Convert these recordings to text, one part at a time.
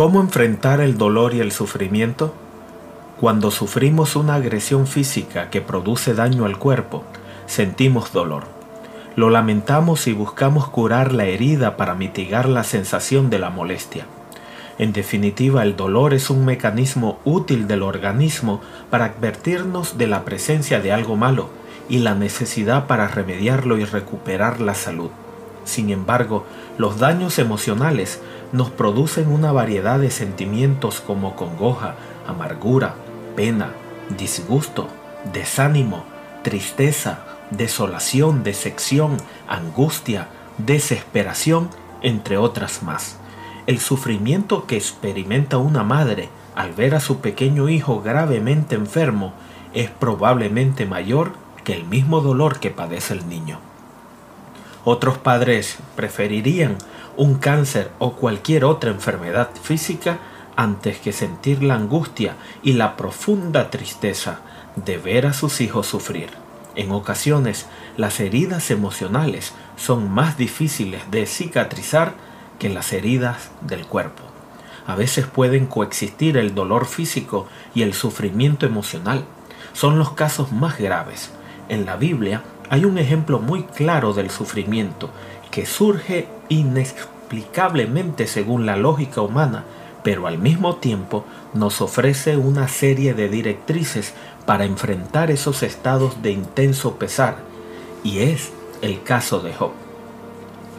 ¿Cómo enfrentar el dolor y el sufrimiento? Cuando sufrimos una agresión física que produce daño al cuerpo, sentimos dolor. Lo lamentamos y buscamos curar la herida para mitigar la sensación de la molestia. En definitiva, el dolor es un mecanismo útil del organismo para advertirnos de la presencia de algo malo y la necesidad para remediarlo y recuperar la salud. Sin embargo, los daños emocionales nos producen una variedad de sentimientos como congoja, amargura, pena, disgusto, desánimo, tristeza, desolación, decepción, angustia, desesperación, entre otras más. El sufrimiento que experimenta una madre al ver a su pequeño hijo gravemente enfermo es probablemente mayor que el mismo dolor que padece el niño. Otros padres preferirían un cáncer o cualquier otra enfermedad física antes que sentir la angustia y la profunda tristeza de ver a sus hijos sufrir. En ocasiones, las heridas emocionales son más difíciles de cicatrizar que las heridas del cuerpo. A veces pueden coexistir el dolor físico y el sufrimiento emocional. Son los casos más graves. En la Biblia hay un ejemplo muy claro del sufrimiento que surge inexplicablemente según la lógica humana pero al mismo tiempo nos ofrece una serie de directrices para enfrentar esos estados de intenso pesar, y es el caso de Job.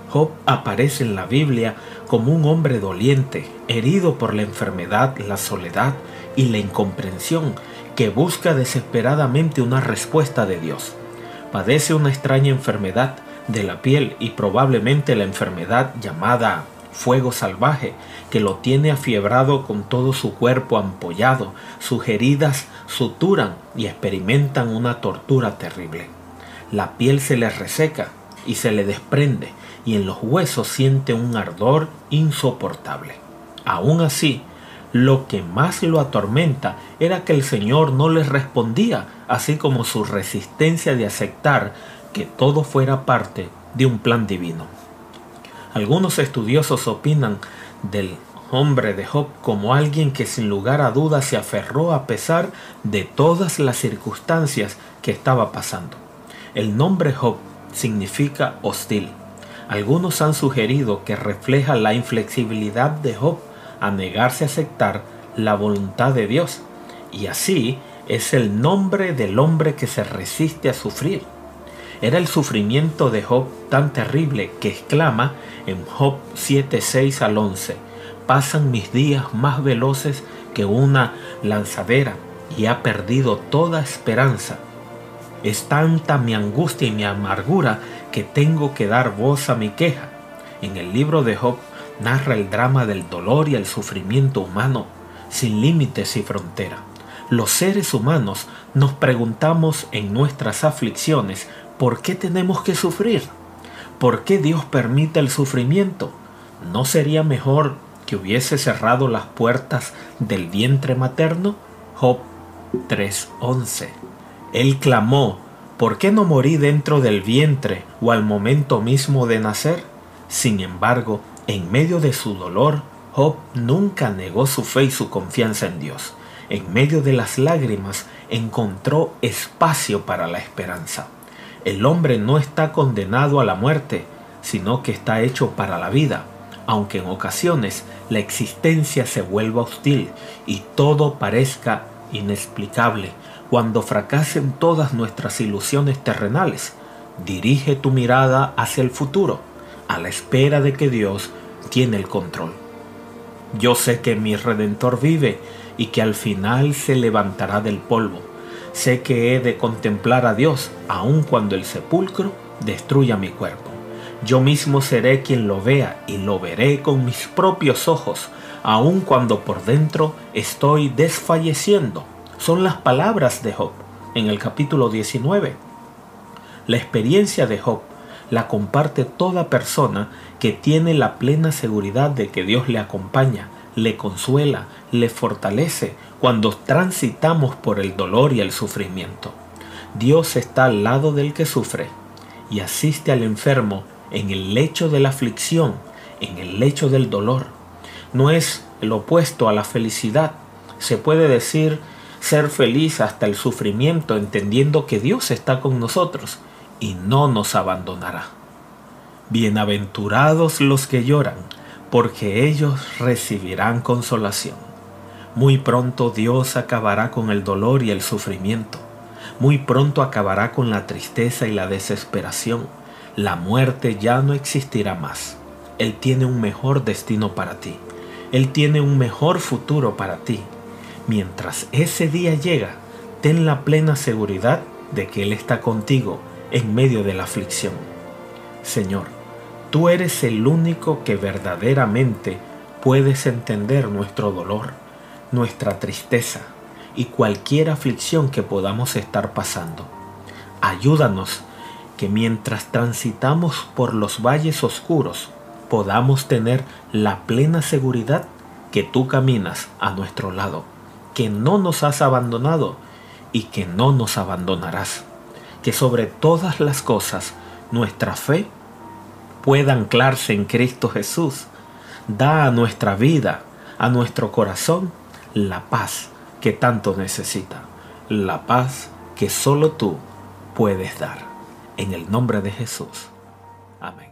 Job aparece en la Biblia como un hombre doliente, herido por la enfermedad, la soledad y la incomprensión, que busca desesperadamente una respuesta de Dios. Padece una extraña enfermedad de la piel y probablemente la enfermedad llamada fuego salvaje, que lo tiene afiebrado con todo su cuerpo ampollado, sus heridas suturan y experimentan una tortura terrible. La piel se le reseca y se le desprende, y en los huesos siente un ardor insoportable. Aún así, lo que más lo atormenta era que el Señor no le respondía, así como su resistencia de aceptar que todo fuera parte de un plan divino. Algunos estudiosos opinan del hombre de Job como alguien que sin lugar a dudas se aferró a pesar de todas las circunstancias que estaba pasando. El nombre Job significa hostil. Algunos han sugerido que refleja la inflexibilidad de Job a negarse a aceptar la voluntad de Dios, y así es el nombre del hombre que se resiste a sufrir. Era el sufrimiento de Job tan terrible que exclama en Job 7, 6 al 11, pasan mis días más veloces que una lanzadera y ha perdido toda esperanza. Es tanta mi angustia y mi amargura que tengo que dar voz a mi queja. En el libro de Job narra el drama del dolor y el sufrimiento humano, sin límites y frontera. Los seres humanos nos preguntamos en nuestras aflicciones ¿por qué tenemos que sufrir? ¿Por qué Dios permite el sufrimiento? ¿No sería mejor que hubiese cerrado las puertas del vientre materno? Job 3:11. Él clamó, ¿por qué no morí dentro del vientre o al momento mismo de nacer? Sin embargo, en medio de su dolor, Job nunca negó su fe y su confianza en Dios. En medio de las lágrimas encontró espacio para la esperanza. El hombre no está condenado a la muerte, sino que está hecho para la vida, aunque en ocasiones la existencia se vuelva hostil y todo parezca inexplicable. Cuando fracasen todas nuestras ilusiones terrenales, dirige tu mirada hacia el futuro, a la espera de que Dios tiene el control. Yo sé que mi Redentor vive y que al final se levantará del polvo Sé que he de contemplar a Dios, aun cuando el sepulcro destruya mi cuerpo. Yo mismo seré quien lo vea y lo veré con mis propios ojos, aun cuando por dentro estoy desfalleciendo. Son las palabras de Job en el capítulo 19. La experiencia de Job la comparte toda persona que tiene la plena seguridad de que Dios le acompaña, le consuela, le fortalece cuando transitamos por el dolor y el sufrimiento. Dios está al lado del que sufre y asiste al enfermo en el lecho de la aflicción, en el lecho del dolor. no es el opuesto a la felicidad. Se puede decir ser feliz hasta el sufrimiento entendiendo que Dios está con nosotros y no nos abandonará. Bienaventurados los que lloran, porque ellos recibirán consolación. Muy pronto Dios acabará con el dolor y el sufrimiento. Muy pronto acabará con la tristeza y la desesperación. La muerte ya no existirá más. Él tiene un mejor destino para ti. Él tiene un mejor futuro para ti. Mientras ese día llega, ten la plena seguridad de que Él está contigo en medio de la aflicción. Señor, tú eres el único que verdaderamente puedes entender nuestro dolor, nuestra tristeza y cualquier aflicción que podamos estar pasando. Ayúdanos que mientras transitamos por los valles oscuros podamos tener la plena seguridad que tú caminas a nuestro lado, que no nos has abandonado y que no nos abandonarás que sobre todas las cosas nuestra fe pueda anclarse en Cristo Jesús. Da a nuestra vida, a nuestro corazón, la paz que tanto necesita, la paz que solo tú puedes dar. En el nombre de Jesús. Amén.